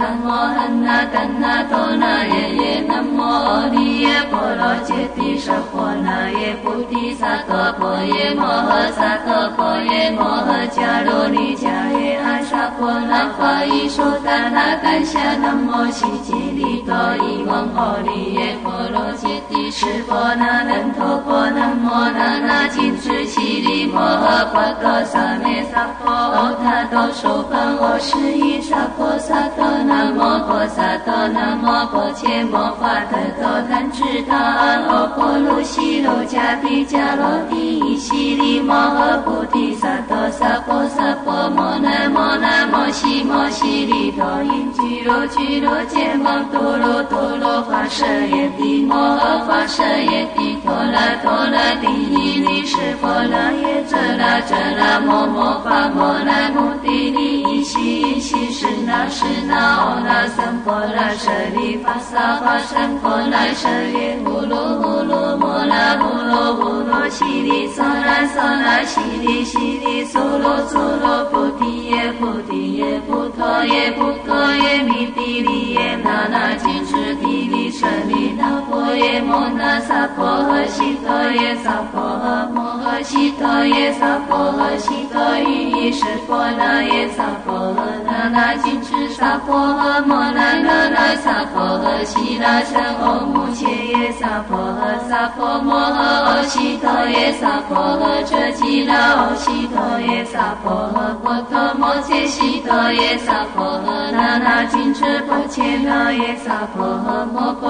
南无汉那达那多那耶耶，南无阿弥陀罗揭谛舍婆那耶菩提萨埵婆耶摩诃萨埵婆耶摩诃迦卢尼迦耶阿萨婆那法伊说达那丹夏南无悉吉利多伊翁阿弥耶婆揭谛舍婆那难陀婆南无那那金智悉利摩诃婆多萨咩萨婆欧他多受梵我是依沙婆萨埵。南无婆萨埵，南无婆伽摩法特多檀智他阿婆卢悉罗迦毗迦罗帝悉利摩诃菩提萨埵萨婆萨婆摩那摩那摩悉摩悉利多因俱罗俱罗揭摩多罗多罗法舍耶帝摩诃法舍耶帝陀罗陀罗帝伊利湿婆罗耶遮那遮那摩摩法摩那摩帝利伊悉伊悉是那是那。摩那僧婆那舍利法萨法僧婆那舍耶呼噜呼噜摩那呼噜呼噜悉利娑那娑那悉利悉利娑罗娑罗菩提耶菩提耶菩陀耶菩陀耶弥帝利耶那那金持帝舍利喃婆夜摩那萨婆诃，悉陀夜萨婆诃，摩诃悉陀夜萨婆诃，悉陀喻艺室皤呐耶萨婆诃那那谨墀萨婆诃，摩那那呐萨婆诃，悉那僧阿穆佉耶萨婆诃萨婆，摩诃悉陀夜萨婆诃，遮吉那卢悉陀夜萨婆诃，婆陀摩诃悉陀夜萨婆诃那那谨墀皤伽那耶萨婆诃，摩诃。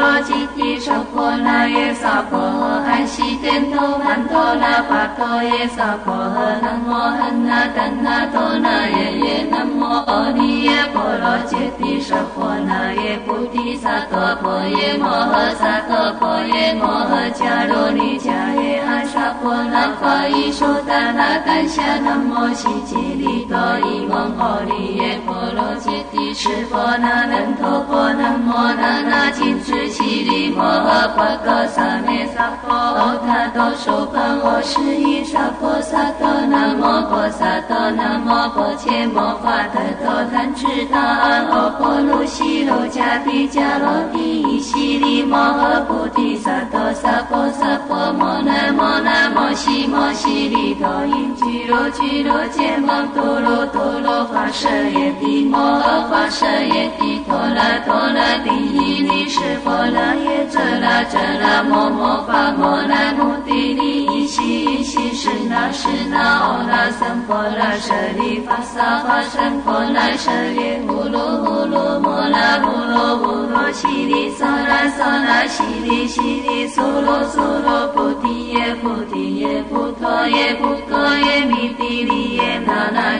罗揭谛舍婆那耶萨婆诃安悉殿头曼陀那。那巴多耶娑婆诃，南无汉那达那多那耶耶，南无阿弥耶婆罗揭谛舍婆那耶菩提萨埵婆耶摩诃萨埵婆耶摩诃迦罗尼迦耶阿沙婆那法伊说达那丹夏南无悉吉利多伊翁阿弥耶婆罗揭谛舍婆那难陀婆南无那那金智悉利摩诃婆诃萨咩萨婆欧他多受梵我。是依沙婆萨埵，南无婆萨埵，南无婆伽摩法特多檀智他阿婆卢悉罗迦毗迦罗帝悉利摩诃菩提萨埵萨婆萨婆摩那摩那摩悉摩悉利多因俱罗俱罗揭摩多罗多罗法舍耶帝摩诃诃法舍耶帝陀罗陀罗帝伊利湿婆罗耶遮那遮那摩摩法摩那摩帝利伊悉。悉悉是那是那哦那僧婆那舍利法萨法僧婆那舍耶呼噜呼噜摩那呼噜呼噜悉利娑那娑那悉利悉利娑罗娑罗菩提耶菩提耶菩陀耶菩陀耶弥帝利耶那那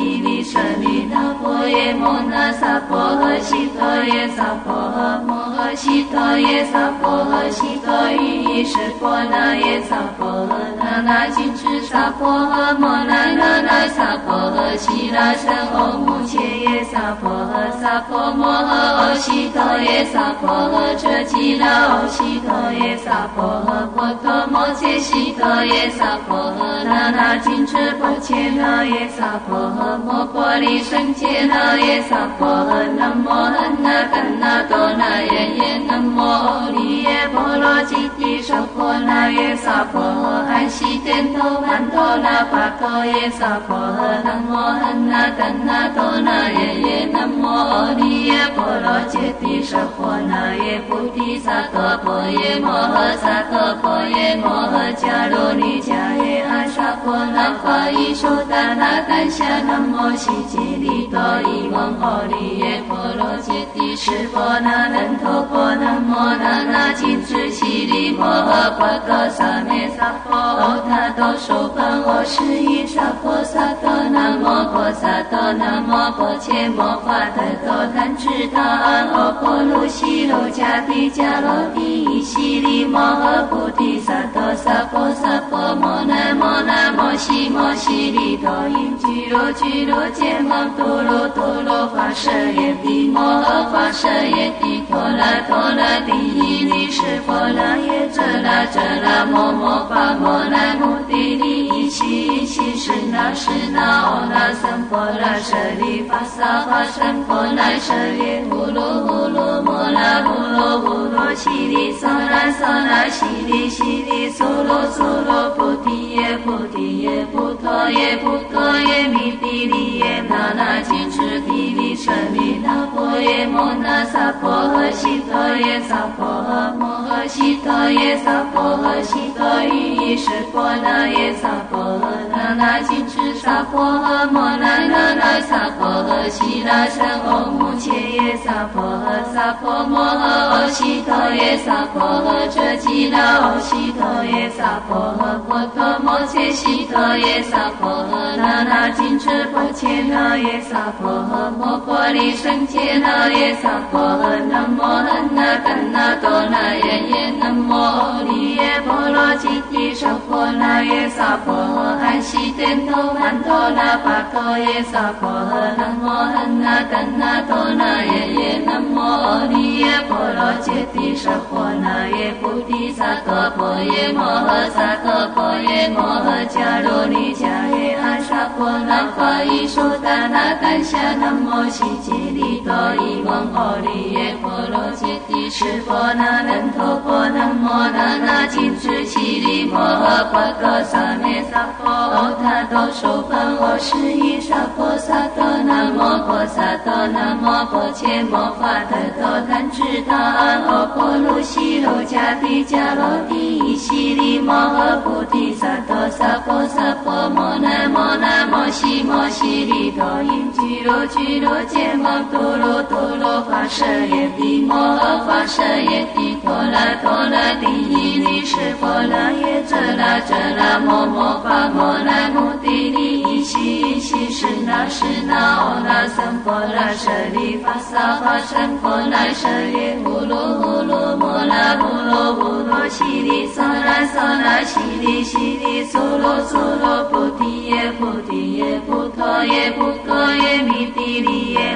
金持帝利舍利那婆耶摩那萨婆诃悉陀耶萨婆诃摩诃悉陀耶萨婆诃悉陀喻意是婆那耶萨婆。那那金持萨婆诃摩那那那萨婆诃悉那僧唵目切耶萨婆诃萨婆摩诃阿悉陀耶萨婆诃遮吉那阿悉陀耶萨婆诃婆陀摩切悉陀耶萨婆诃那那金翅婆切那耶萨婆诃摩婆利胜切那耶萨婆诃南无汉那达那多那耶耶南无阿利耶婆罗揭谛舍婆那耶萨婆诃。安悉殿头曼陀那巴陀耶萨婆诃，南无汉那达那多那耶耶，南无阿弥耶婆罗揭谛舍婆那耶菩提萨埵婆耶摩诃萨埵婆耶摩诃迦罗尼迦耶阿沙婆那法伊说达那丹夏南南无悉吉利多伊翁阿弥耶婆罗揭谛舍婆那难陀婆南无那那金智悉利摩诃婆诃萨咩萨。阿他多受梵我是依沙婆萨埵，南无婆萨埵，南无婆伽摩法特多檀智他阿婆卢悉罗迦毗迦罗帝悉利摩诃菩提萨埵萨婆萨婆摩那摩那摩。悉摩悉利多因俱罗俱罗揭摩多罗多罗跋舍耶帝摩诃跋舍耶帝陀罗陀罗帝伊利是佛罗耶遮那遮那摩摩巴摩那摩帝利伊西伊西是那是那哦那僧婆那舍利法萨法僧婆那舍利呼噜呼噜摩那呼噜呼噜悉利娑那娑那悉利悉利娑罗娑罗菩提耶菩提耶菩陀耶菩陀耶弥帝利耶那那金持帝利舍利那婆耶摩那萨婆诃悉陀耶萨婆诃摩诃悉陀耶萨婆诃悉陀喻意识婆那耶萨婆诃那那金持萨婆诃摩那那那萨婆诃悉那僧唵目切耶萨婆诃萨婆摩诃悉陀耶萨婆诃遮吉那悉陀耶萨婆诃婆陀摩切悉陀耶萨婆诃那那金持婆切那耶萨婆诃摩婆利胜切那耶萨婆诃南无汉那怛那多那耶耶南无阿利耶波罗揭谛娑婆那耶萨婆诃安悉天头曼陀那巴陀耶萨婆诃南无汉那怛那多那耶耶南无阿利耶波罗揭谛娑婆那耶菩提萨埵婆耶摩诃萨埵婆耶摩诃迦卢尼迦耶阿沙婆那法伊苏达那丹夏那摩悉吉利多伊翁阿利耶婆罗揭谛是婆那难陀婆南无那那金智悉利摩诃婆诃萨咩萨婆诃他多受梵我是依沙婆萨多南无婆萨多南无婆伽摩法特多贪智他阿婆卢悉罗迦帝迦罗帝伊悉利摩诃菩提萨埵萨婆萨婆摩那摩那摩悉摩悉利多因俱罗俱罗揭摩多罗多罗花舍耶帝摩诃花舍耶帝陀罗陀罗帝伊利是佛罗耶遮那遮那摩摩巴摩那摩帝利伊西伊西是那是那哦那僧婆那舍利法萨法僧婆那舍耶呼噜呼噜摩那呼噜呼噜悉利娑那娑那悉利悉利娑罗娑罗菩提耶菩提耶菩陀耶菩陀耶弥帝利耶。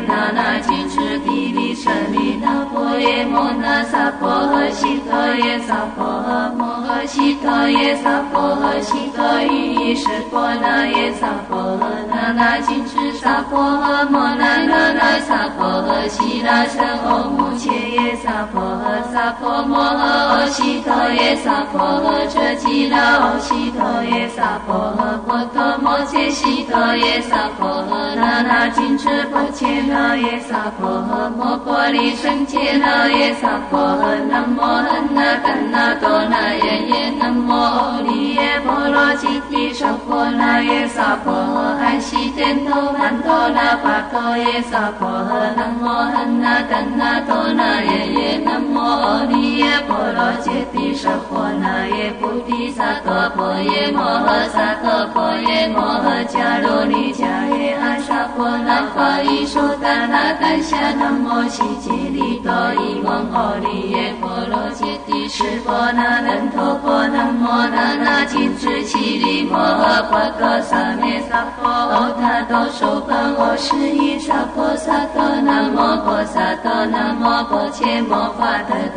舍利那婆耶摩那萨婆诃悉陀夜萨婆诃摩诃悉陀夜萨婆诃悉陀喻意识婆那夜萨婆诃那那金持萨婆诃摩那那那萨婆诃悉那僧唵目切夜萨婆诃萨婆摩诃唵悉陀耶萨婆诃遮吉那唵悉陀耶萨婆诃婆陀摩切悉陀耶萨婆诃那那金持婆切那耶萨婆诃摩婆利胜切那耶萨婆诃南无汉那怛那多那耶耶南无阿利耶波罗揭谛娑婆那耶萨婆诃安悉天头曼陀那巴陀耶萨婆诃南无汉那怛那多那耶耶南无阿利耶波罗揭谛娑婆那耶菩提萨埵婆耶摩诃萨埵婆耶摩诃迦卢尼迦耶阿沙婆那法伊苏达那丹夏那摩悉吉利多伊翁阿利耶波罗揭谛是婆那难陀婆南无那那金智悉利摩诃婆诃萨咩萨婆诃他多受梵我是依沙婆萨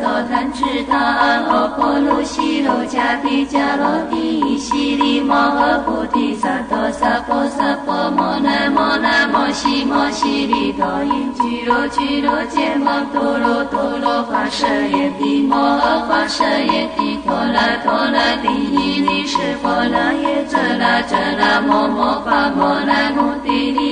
多南无婆萨多南无婆伽摩法特多贪智他安阿婆卢悉罗迦帝迦罗帝悉利摩诃菩提萨埵萨婆萨婆摩那摩那摩悉摩悉利多因俱罗俱罗揭摩多罗多罗花舍耶帝摩诃花舍耶帝陀罗陀罗帝伊利是佛罗耶遮那遮那摩摩巴摩那摩帝利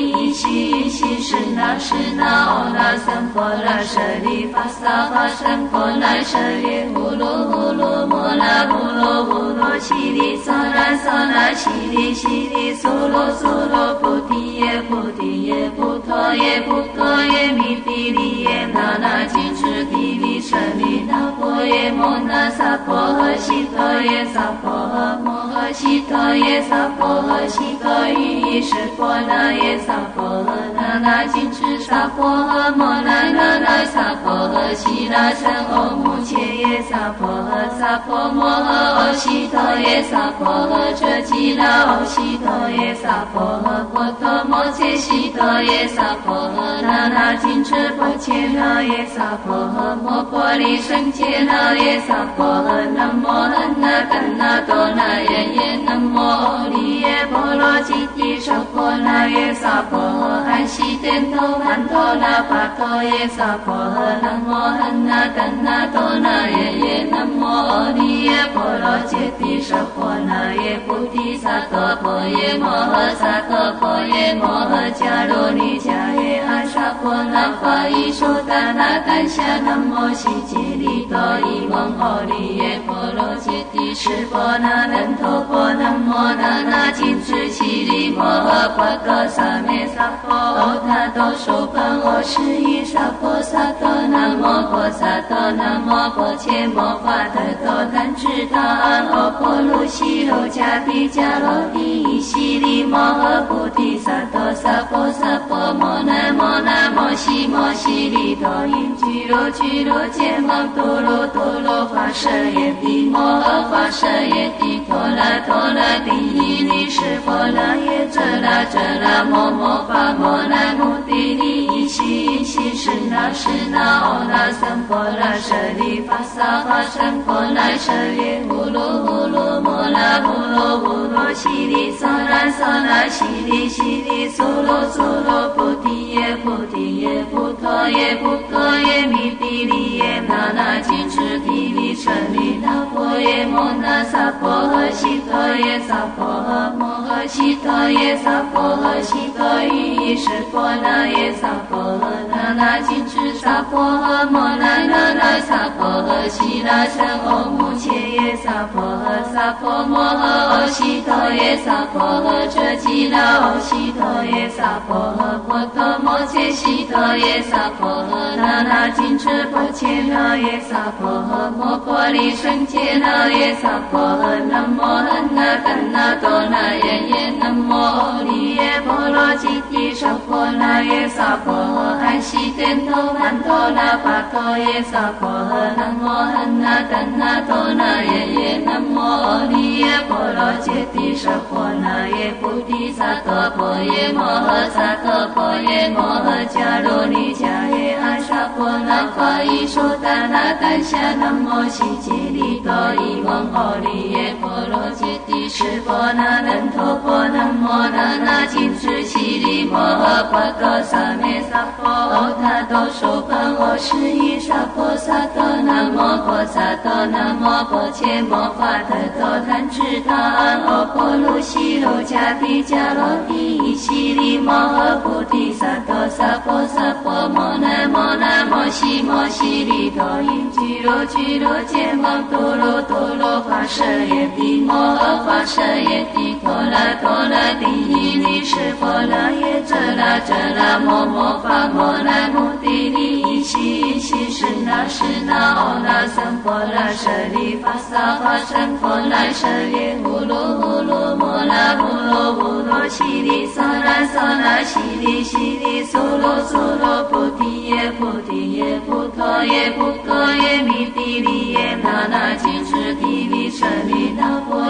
那是那哦那僧婆那舍利法萨法僧婆那舍利呼噜呼噜摩那呼噜呼噜悉利娑那娑那悉利悉利娑罗娑罗菩提耶菩提耶菩陀耶菩陀耶弥帝利耶那那金持帝利舍利那婆耶摩那萨婆诃悉陀耶萨婆诃摩诃悉陀耶萨婆诃悉陀喻意识婆那耶萨婆诃那那金持萨婆诃摩那那那萨婆诃悉那僧唵目切耶萨婆诃萨婆摩诃欧悉陀耶萨婆诃遮吉那欧悉陀耶萨婆诃波陀摩切悉陀耶萨婆诃那那金持波切那耶萨婆诃摩婆利胜切那耶萨婆诃南无汉那怛那多那耶耶南摩阿利耶婆罗揭谛娑婆那耶萨婆诃安悉殿头曼陀那巴陀耶萨婆诃南无汉那怛那多那耶耶南无阿利耶婆罗揭谛娑婆那耶菩提萨埵婆耶摩诃萨埵婆耶摩诃迦卢尼迦耶阿萨婆那法伊苏达那丹夏南摩悉吉利多伊翁阿利耶波罗揭谛释婆那难陀婆南无那那金智奇利摩诃波多萨咩萨婆欧他多苏盘我是依萨婆萨多南摩婆萨多南摩婆伽摩法特多贪智他安阿婆卢西罗迦帝迦罗帝悉利摩诃菩提萨埵萨婆萨婆摩那摩那摩悉摩悉利多因俱罗俱罗揭摩多罗多罗法舍耶帝摩诃法舍耶帝陀罗陀罗帝伊利释婆那耶遮那遮那摩摩法摩那摩帝利伊悉伊悉是那是那欧那僧婆那舍利法萨法僧婆那舍耶呼噜呼噜摩那呼噜呼噜悉利娑那娑那悉利悉利娑罗娑罗菩提耶菩提耶菩陀耶菩陀耶弥帝利耶那那金持提利舍利那婆耶摩那萨婆诃悉陀耶萨婆诃摩诃悉陀耶萨婆诃悉陀喻意识婆那耶萨婆诃那那金持萨婆诃摩那那那萨婆诃悉那僧唵目切耶萨婆诃萨婆摩诃欧悉陀耶萨婆诃遮吉那欧悉陀耶萨婆诃波陀摩切悉陀耶萨婆诃那那金持波切那耶萨婆诃摩婆利胜切那耶萨婆诃南无汉那怛那多那耶耶南摩阿利耶婆罗揭谛娑婆那耶萨婆诃安悉殿头曼陀那巴陀耶萨婆诃南无汉那怛那多那耶耶南无阿利耶波罗揭谛娑婆那耶菩提萨埵婆耶摩诃萨埵婆耶摩诃迦卢尼迦耶阿萨婆那法伊苏达那丹夏南无悉吉利多伊翁阿利耶波罗揭谛释婆那难陀婆南无那那金智奇利摩诃波多萨咩萨婆欧他多苏盘我是依萨婆萨多南无婆萨多南无婆切摩法特多贪智他安阿婆卢西罗迦毗迦罗帝悉利摩诃菩提萨埵萨婆萨婆摩那摩那摩悉摩悉利多因俱罗俱罗揭摩多罗多罗法舍耶帝摩诃法舍耶帝陀罗陀罗帝伊利释婆那耶遮那遮那摩摩法摩那摩地利一悉一悉是那是那哦那僧婆那舍利发萨发僧婆那舍利呼噜呼噜摩那呼噜呼噜悉利娑那娑那悉利悉利娑罗娑罗菩提耶菩提耶菩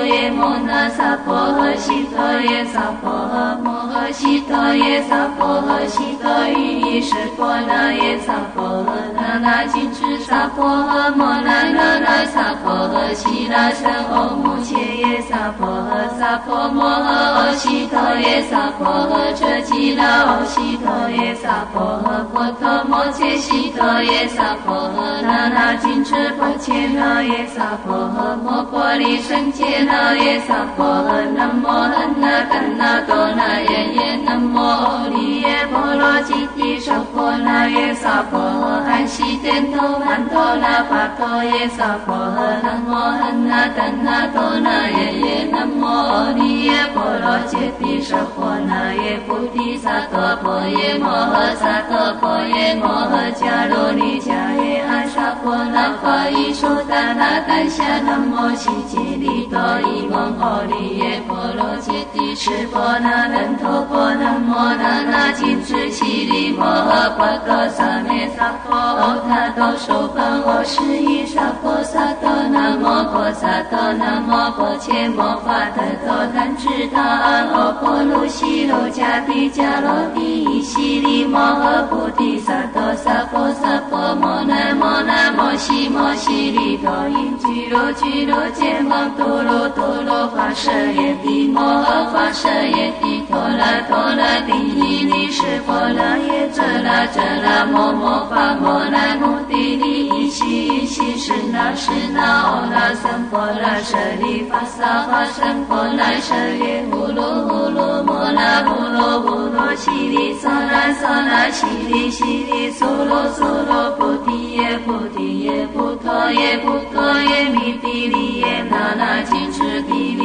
耶摩那萨婆诃悉陀耶萨婆诃摩诃悉陀耶萨婆诃悉陀喻意识婆那耶萨婆诃那那金持萨婆诃摩那那那萨婆诃悉那僧唵目切耶萨婆诃萨婆摩诃欧悉陀耶萨婆诃遮吉那欧悉陀耶萨婆诃波陀摩切悉陀耶萨婆诃那那金持波切那耶萨婆诃摩婆利胜切那耶萨婆诃南无汉那怛那多那耶耶南无阿利耶波罗揭谛娑婆那耶萨婆诃安悉殿头曼陀那巴陀耶萨婆诃南无汉那怛那多那耶耶南无阿利耶波罗揭谛娑婆那耶菩提萨埵婆耶摩诃萨埵婆耶摩诃迦卢尼迦耶阿萨婆那法伊苏达那丹夏南无悉吉利多伊翁阿利耶波罗揭谛释波那难陀波南摩那那金智悉利摩诃波多萨咩萨婆诃他多受本我是依萨婆萨多南无婆萨多南无婆伽摩法特多贪智他安阿婆卢悉罗迦帝迦罗帝悉利摩诃菩提萨多萨婆萨婆摩南摩南摩悉摩悉利多因俱罗俱罗揭摩多罗多罗法舍耶帝摩诃法舍耶帝陀罗陀罗帝尼尼释波罗耶遮那遮那摩摩法摩那摩帝尼悉悉是那是那哦那僧婆那舍利发萨发僧婆那舍利呼噜呼噜摩那呼噜呼噜悉利娑那娑那悉利悉利苏罗苏罗菩提耶菩提耶菩陀耶菩陀耶弥帝利耶那那金持帝利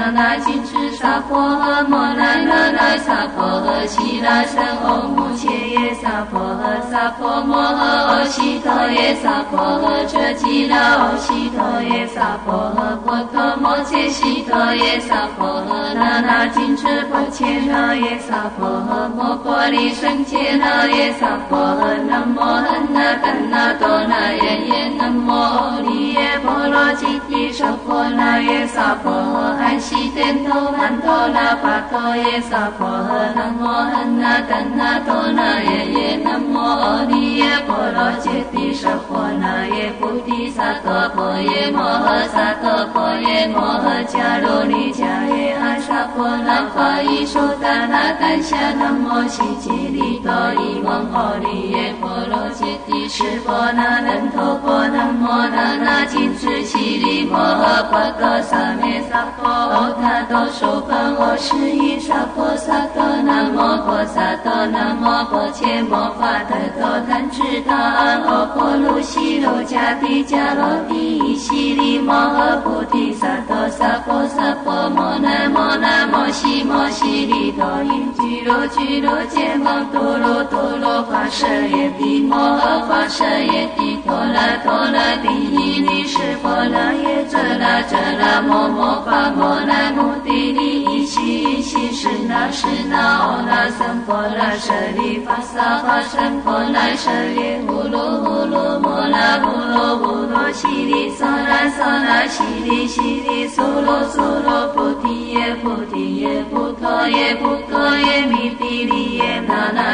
诃悉陀耶萨婆诃悉陀喻意识婆那那金持萨婆诃摩那那那萨婆诃悉那僧唵目切耶萨婆诃萨婆摩诃阿悉陀耶萨婆诃遮吉那唵悉陀耶萨婆诃波陀摩切悉陀耶萨婆诃那那金持婆切那耶萨婆诃摩婆利胜切那耶萨婆诃南无汉那怛那多那耶耶南无阿利耶波罗揭谛舍婆那耶萨婆诃安悉殿头曼陀那跋陀耶萨婆诃南无汉那怛那多那耶耶南无阿利耶婆罗揭谛舍婆那耶菩提萨埵婆耶摩诃萨埵婆耶摩诃迦卢尼迦耶阿沙婆那法伊说达那丹夏南无悉吉利多伊王阿利耶婆罗揭谛释波那难陀婆南摩那那金智悉利摩诃波多萨咩萨婆诃他多受本我是依萨婆萨多南无婆萨多南无婆伽摩法特多贪智他安阿婆卢悉罗迦帝迦罗帝悉利摩诃菩提萨埵萨婆萨婆摩南摩南摩悉摩悉利多因俱罗俱罗揭摩多罗多罗法舍耶帝摩诃法舍耶帝陀罗陀罗帝尼尼释波罗耶遮那遮那摩摩法摩南无地利依悉依悉是那是那哦那僧婆那舍利发萨发僧婆那舍利呼噜呼噜摩那呼噜呼噜悉利娑那娑那悉利悉利苏罗苏罗菩提耶菩提耶菩陀耶菩陀耶弥帝利耶。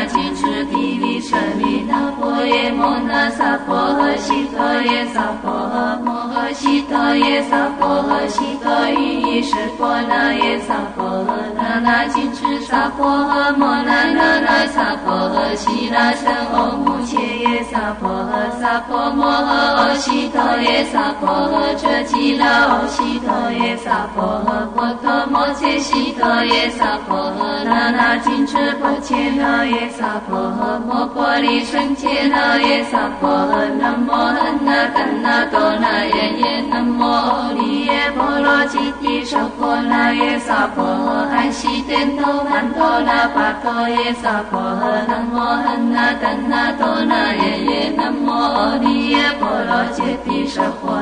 那那金持帝利舍利那婆耶摩那萨婆诃悉陀耶萨婆诃摩诃悉陀耶萨婆诃悉陀喻意识婆那耶萨婆诃那那金持萨婆诃摩那那那萨婆诃悉那僧唵目切耶萨婆诃萨婆摩诃阿悉陀耶萨婆诃遮吉那唵悉陀耶萨婆诃波陀摩切悉陀耶萨婆诃那那金持婆切那耶萨婆诃摩婆利胜切那耶萨婆诃南无汉那怛那多那耶耶南无阿利耶波罗揭谛舍婆那耶萨婆诃安悉殿头曼陀那跋陀耶萨婆诃南无汉那怛那多那耶耶南无阿利耶波罗揭谛舍婆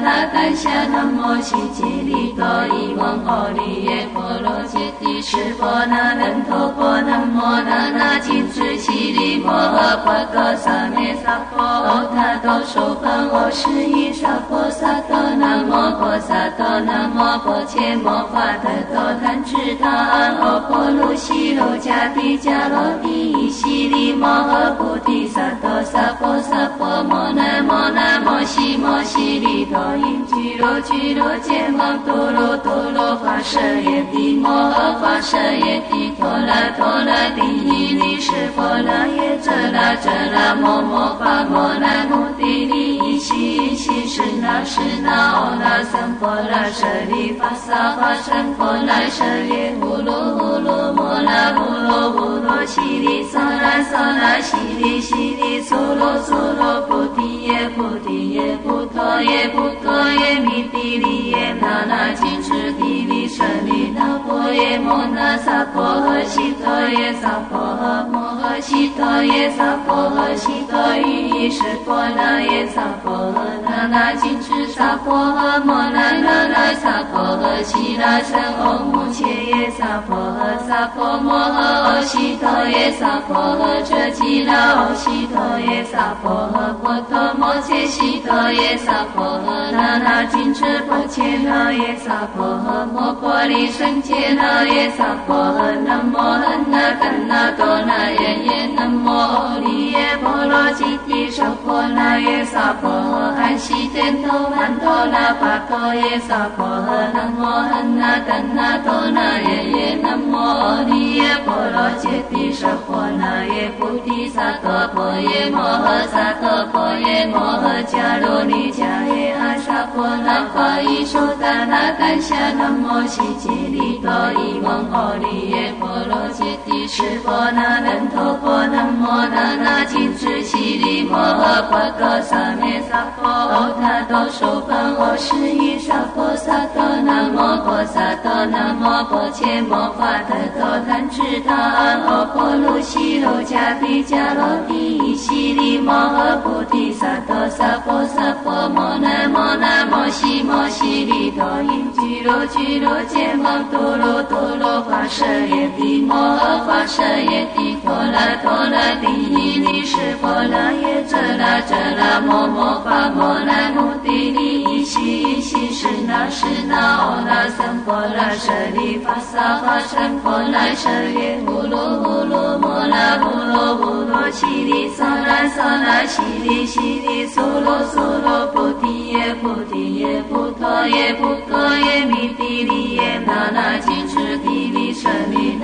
那丹夏南无悉吉利多伊摩诃利耶揭谛释波那难陀婆南摩那那金智悉利摩诃波多萨咩萨婆诃他多受本我是依萨婆萨多南无婆萨多南无婆伽摩法特多贪智他安阿婆卢悉罗迦帝迦罗帝悉利摩诃菩提萨埵萨婆萨婆摩那摩那摩悉摩悉利多因俱罗俱罗揭摩多罗多罗。法舍耶帝摩诃法舍耶帝陀罗陀罗帝尼尼释波罗耶遮那遮那摩摩法摩那摩帝利依悉依悉是那是那哦那僧婆拉舍利法萨化身婆拉舍耶呼噜呼噜摩拉呼噜呼噜悉利娑拉娑拉悉利悉利娑罗娑罗菩提耶菩提耶菩陀耶菩陀耶弥地利耶那那金婆耶摩那萨婆诃悉陀耶萨婆诃摩诃悉陀耶萨婆诃悉陀喻意识婆那耶萨婆诃那那金持萨婆诃摩那那那萨婆诃悉那僧唵目切耶萨婆诃萨婆摩诃悉陀耶萨婆诃遮吉那悉陀耶萨婆诃波陀摩切悉陀耶萨婆诃那那金持婆切那耶萨婆诃摩婆利胜切那耶萨婆诃南无恒那干那多那耶耶南无阿利耶波罗揭谛娑婆那耶萨婆诃安悉天头曼陀那巴陀耶萨婆诃南无恒那干那多那耶耶南无阿利耶波罗揭谛娑婆那耶菩提萨埵婆耶摩诃萨埵婆耶摩诃迦罗尼迦耶阿萨婆那法伊说达那丹夏南无悉吉利多伊蒙阿利耶波罗揭谛释婆那难陀婆南无那那金智悉利摩诃婆诃萨咩萨婆欧他多受梵我是依萨婆萨多南无婆萨多南无婆切摩法特多贪智他安阿婆卢悉罗迦毗迦罗帝悉利摩诃菩提萨埵萨婆萨婆摩那摩那摩悉摩悉利多因俱罗俱罗揭摩多罗多罗华舍耶帝摩诃华舍耶帝陀罗陀罗帝伊尼湿婆罗耶遮那遮那摩摩法摩那摩帝利伊悉伊悉是那是那欧那僧婆拉舍利法萨化身婆拉舍耶呼噜呼噜摩那呼噜呼噜悉利娑那娑那悉利悉利苏罗苏罗菩提耶菩提耶菩陀耶菩陀耶弥帝利耶那那金持地利舍利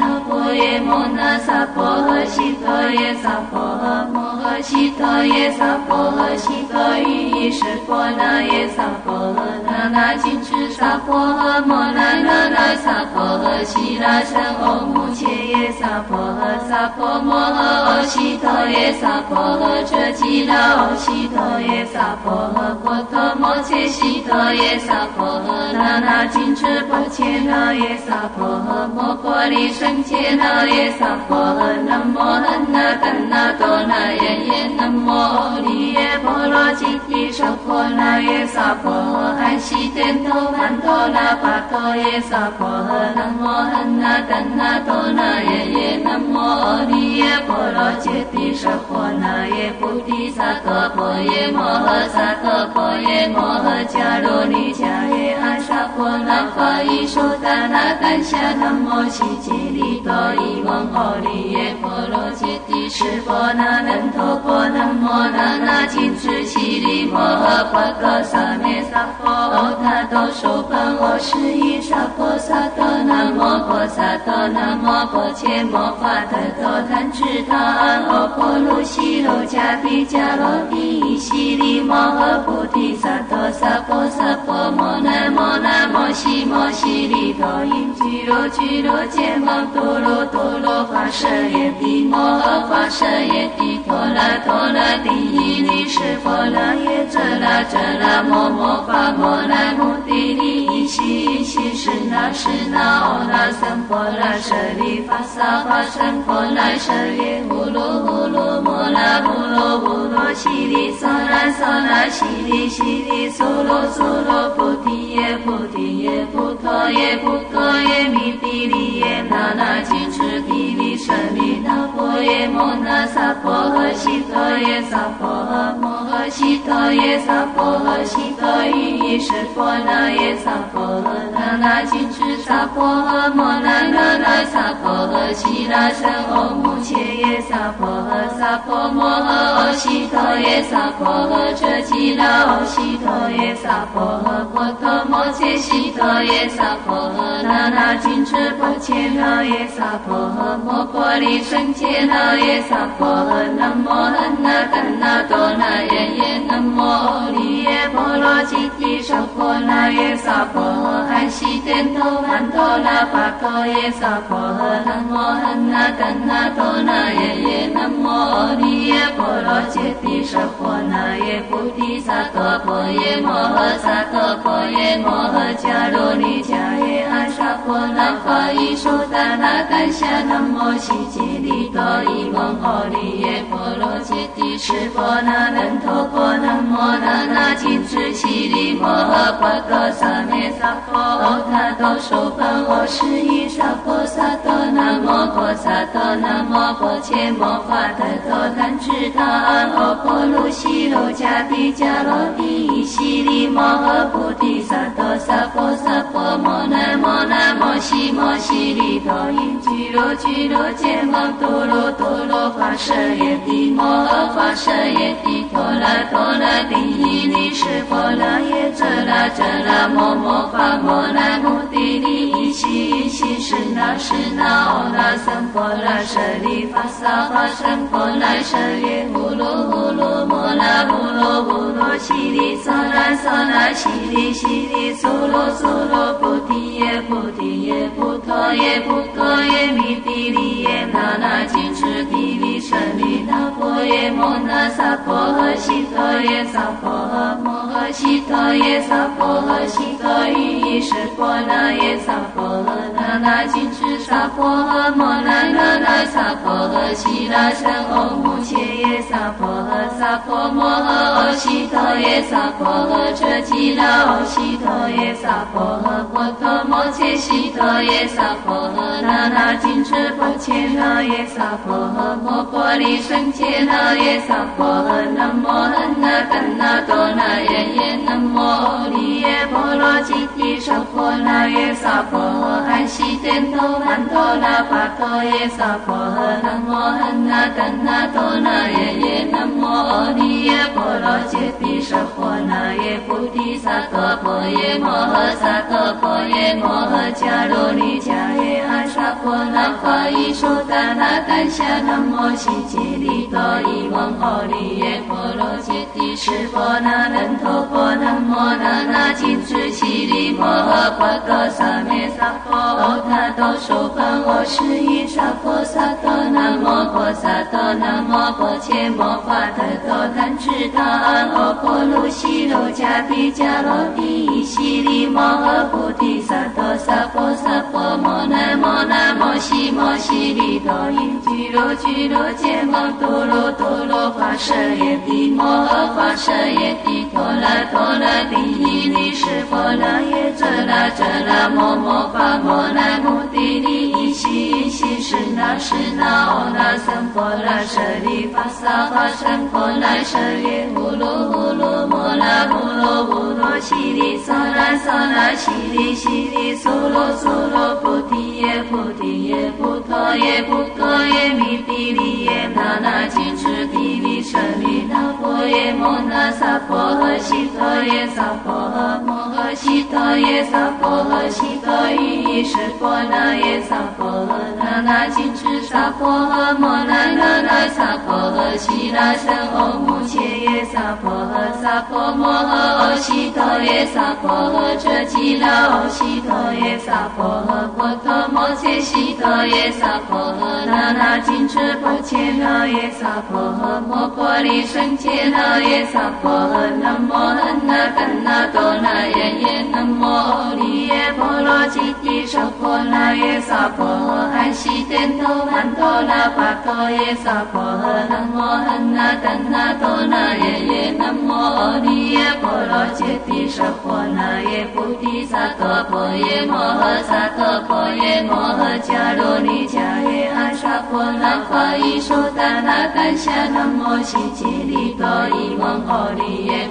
耶摩那萨婆诃悉陀耶萨婆诃摩诃悉陀耶萨婆诃悉陀喻意识婆那耶萨婆诃那那金持萨婆诃摩那那那萨婆诃悉那僧唵目切耶萨婆诃萨婆摩诃悉陀耶萨婆诃遮吉那悉陀耶萨婆诃波陀摩切悉陀耶萨婆诃那那金持婆切那耶萨婆诃摩婆利胜切那耶萨婆诃南无恒那干那多那耶耶南无阿利耶婆罗揭谛娑婆那耶萨婆诃安悉天头曼陀那巴陀耶萨婆诃南无那干那多那耶耶南无阿利耶婆罗揭谛娑婆那耶菩提萨埵婆耶摩诃萨埵婆耶摩诃迦罗尼迦耶阿萨婆那法伊说达那丹夏南摩悉吉利多伊蒙阿利耶波罗揭谛释婆那难陀婆南无那那金智悉利摩诃婆诃萨咩萨婆欧他多受梵我是依萨婆萨多南无婆萨多南无婆切摩法特多贪智他安阿婆卢悉罗迦毗迦罗帝悉利摩诃菩提萨埵萨婆萨婆摩那摩那摩悉摩悉利多因俱罗俱罗揭摩多罗多罗华舍耶帝摩诃华舍耶帝陀罗陀罗帝伊利湿婆罗耶遮那遮那摩摩法摩那摩帝利伊悉伊悉是那是那欧那僧婆拉舍利法萨化身婆拉舍耶呼噜呼噜摩那呼噜呼噜悉利娑那娑那悉利悉利娑罗娑罗菩提耶菩提耶菩陀耶菩陀耶弥地利那那金翅地利舍利那婆耶摩那萨婆诃悉陀耶萨婆诃摩诃悉陀耶萨婆诃悉陀喻意识婆那耶萨婆。诃那金持萨婆诃摩那那那萨婆诃悉那僧唵目切耶萨婆诃萨婆摩诃悉陀耶萨婆诃遮吉那悉陀耶萨婆诃波陀摩切悉陀耶萨婆诃那那金持婆切那耶萨婆诃摩婆利胜切那耶萨婆诃南无恒那干那多那耶耶，南摩阿弥耶婆罗揭谛，娑婆那耶娑婆诃，安悉殿头曼陀那巴陀耶娑婆诃，南无汉那怛那多那耶耶，南摩阿弥耶婆罗揭谛，娑婆那耶菩提萨埵婆耶摩诃萨埵婆耶摩诃迦卢尼迦耶阿沙婆那法伊苏达那丹夏南无悉吉利多伊蒙阿弥耶婆罗揭谛，释婆那难陀婆南无那那金智悉利摩诃婆多萨咩萨婆诃他多娑盘我是依萨婆萨多南无婆萨多南无婆伽摩法特多贪智他安阿婆卢悉罗迦毗迦罗帝悉利摩诃菩提萨埵萨婆萨婆摩那摩那摩悉摩悉利多因俱罗俱罗羯摩多罗多罗华舍耶帝摩诃华舍耶帝陀罗陀罗帝伊利是婆罗耶遮那遮那摩摩法摩那摩帝利伊悉伊悉是那是那哦那僧婆那舍利法萨法僧婆那舍耶呼噜呼噜摩那呼噜呼噜悉利娑那娑那悉利悉利娑罗娑罗菩提耶菩提耶菩陀耶菩陀耶弥帝利耶那那金智帝利舍利那婆耶摩那萨婆诃悉陀耶萨婆诃摩诃悉陀耶萨婆诃悉陀喻意是婆那耶萨婆诃那那金智萨婆诃摩那那那萨婆诃悉那僧唵目切耶萨婆诃萨婆摩诃阿悉陀耶萨婆诃遮吉那阿悉陀耶萨婆诃婆陀摩切悉陀耶萨婆诃那那金智婆切那耶萨婆诃摩婆利胜切那耶萨婆诃南无恩那怛那多那耶耶南无阿弥耶婆罗揭谛娑婆那耶娑婆诃悉殿头曼陀那巴陀耶娑婆诃南无汉那怛那多那耶耶南无阿弥耶婆罗揭谛娑婆那耶菩提萨埵婆耶摩诃萨埵婆耶摩诃迦卢尼迦耶阿沙婆那法伊苏达那丹夏南无悉吉利多伊蒙阿弥耶婆罗揭谛释婆那难陀婆南无那那金智悉利摩诃婆多萨咩萨婆诃他多娑盘我是依萨婆萨多南无婆萨多南无婆伽摩法特多贪智他安阿婆卢悉罗迦毗迦罗帝悉利摩诃菩提萨埵萨婆萨婆摩那摩那摩悉摩悉利多因俱罗俱罗羯摩多罗多罗华舍耶帝摩诃华舍耶帝陀罗陀罗帝伊利是婆罗耶遮那遮那摩摩法摩那摩帝利伊悉伊悉是那是那哦那僧婆那舍利法萨法僧婆那舍耶呼噜呼噜摩那呼噜呼噜悉利娑那娑那悉利悉利娑罗娑罗菩提耶菩提耶菩陀耶菩陀耶弥帝利耶那那金智帝利舍利那婆耶摩那萨婆诃悉陀耶萨婆诃摩悉陀耶萨婆诃悉陀喻意是婆那耶萨婆诃那那金智萨婆诃摩那那那萨婆诃悉那僧唵目切耶萨婆诃萨婆诃悉陀耶萨婆诃遮吉那阿悉陀耶萨婆诃婆陀摩切悉陀耶萨婆诃那那金智婆切那耶萨婆诃摩婆利胜切那耶萨婆诃南无汉那那多那耶耶南无阿弥耶婆罗揭谛娑婆那耶娑婆诃安悉殿头曼陀那巴陀耶娑婆诃南无汉那怛那多那耶耶南无阿弥耶婆罗揭谛娑婆那耶菩提萨埵婆耶摩诃萨埵婆耶摩诃迦卢尼迦耶阿沙婆那法伊苏达那丹夏南无悉吉利多伊蒙阿弥耶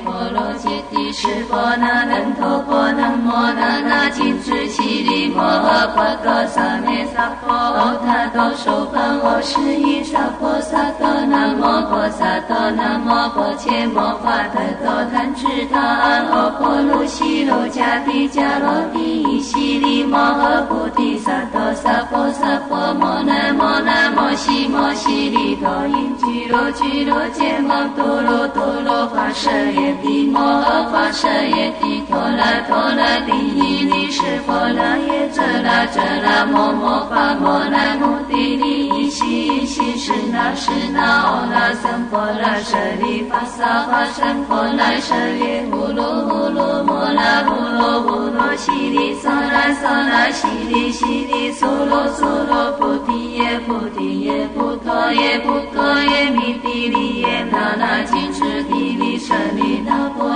揭谛释婆那难陀婆南无那那金智悉利摩诃婆多萨咩萨婆诃他多娑盘我是依萨婆萨多那摩婆萨多那摩婆伽摩法特多贪智他安阿婆卢悉罗迦帝迦罗帝悉尼摩诃菩提萨埵萨婆萨婆摩那摩那摩悉摩悉尼多因俱罗俱罗揭摩多罗多罗花舍耶帝摩诃花舍耶帝陀罗陀罗帝伊尼湿婆罗耶遮那遮那摩摩发摩那摩帝利伊悉伊悉是那是那欧那僧婆那舍利发萨发僧婆那舍耶呼噜呼噜娑那娑那悉利悉利娑罗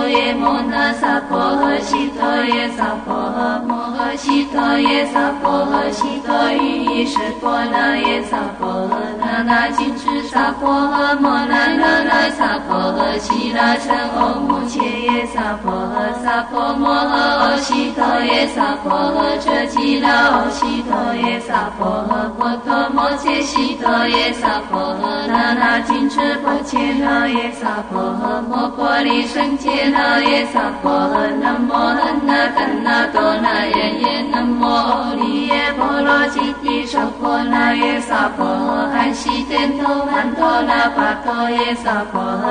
耶摩那萨婆诃悉陀耶萨婆诃摩诃悉陀耶萨婆诃悉陀喻意识婆那耶萨婆诃那那金持萨婆诃摩那那那萨婆诃悉那成欧目切耶萨婆诃萨婆摩诃欧悉陀耶萨婆诃遮吉那欧悉陀耶萨婆诃婆陀摩切悉陀耶萨婆诃那那金持婆切那耶萨婆诃摩婆利胜切那耶萨婆诃南无恒那怛那多那耶耶那摩利耶婆罗吉提舍婆那耶萨婆诃含悉天头曼陀那巴陀耶萨婆诃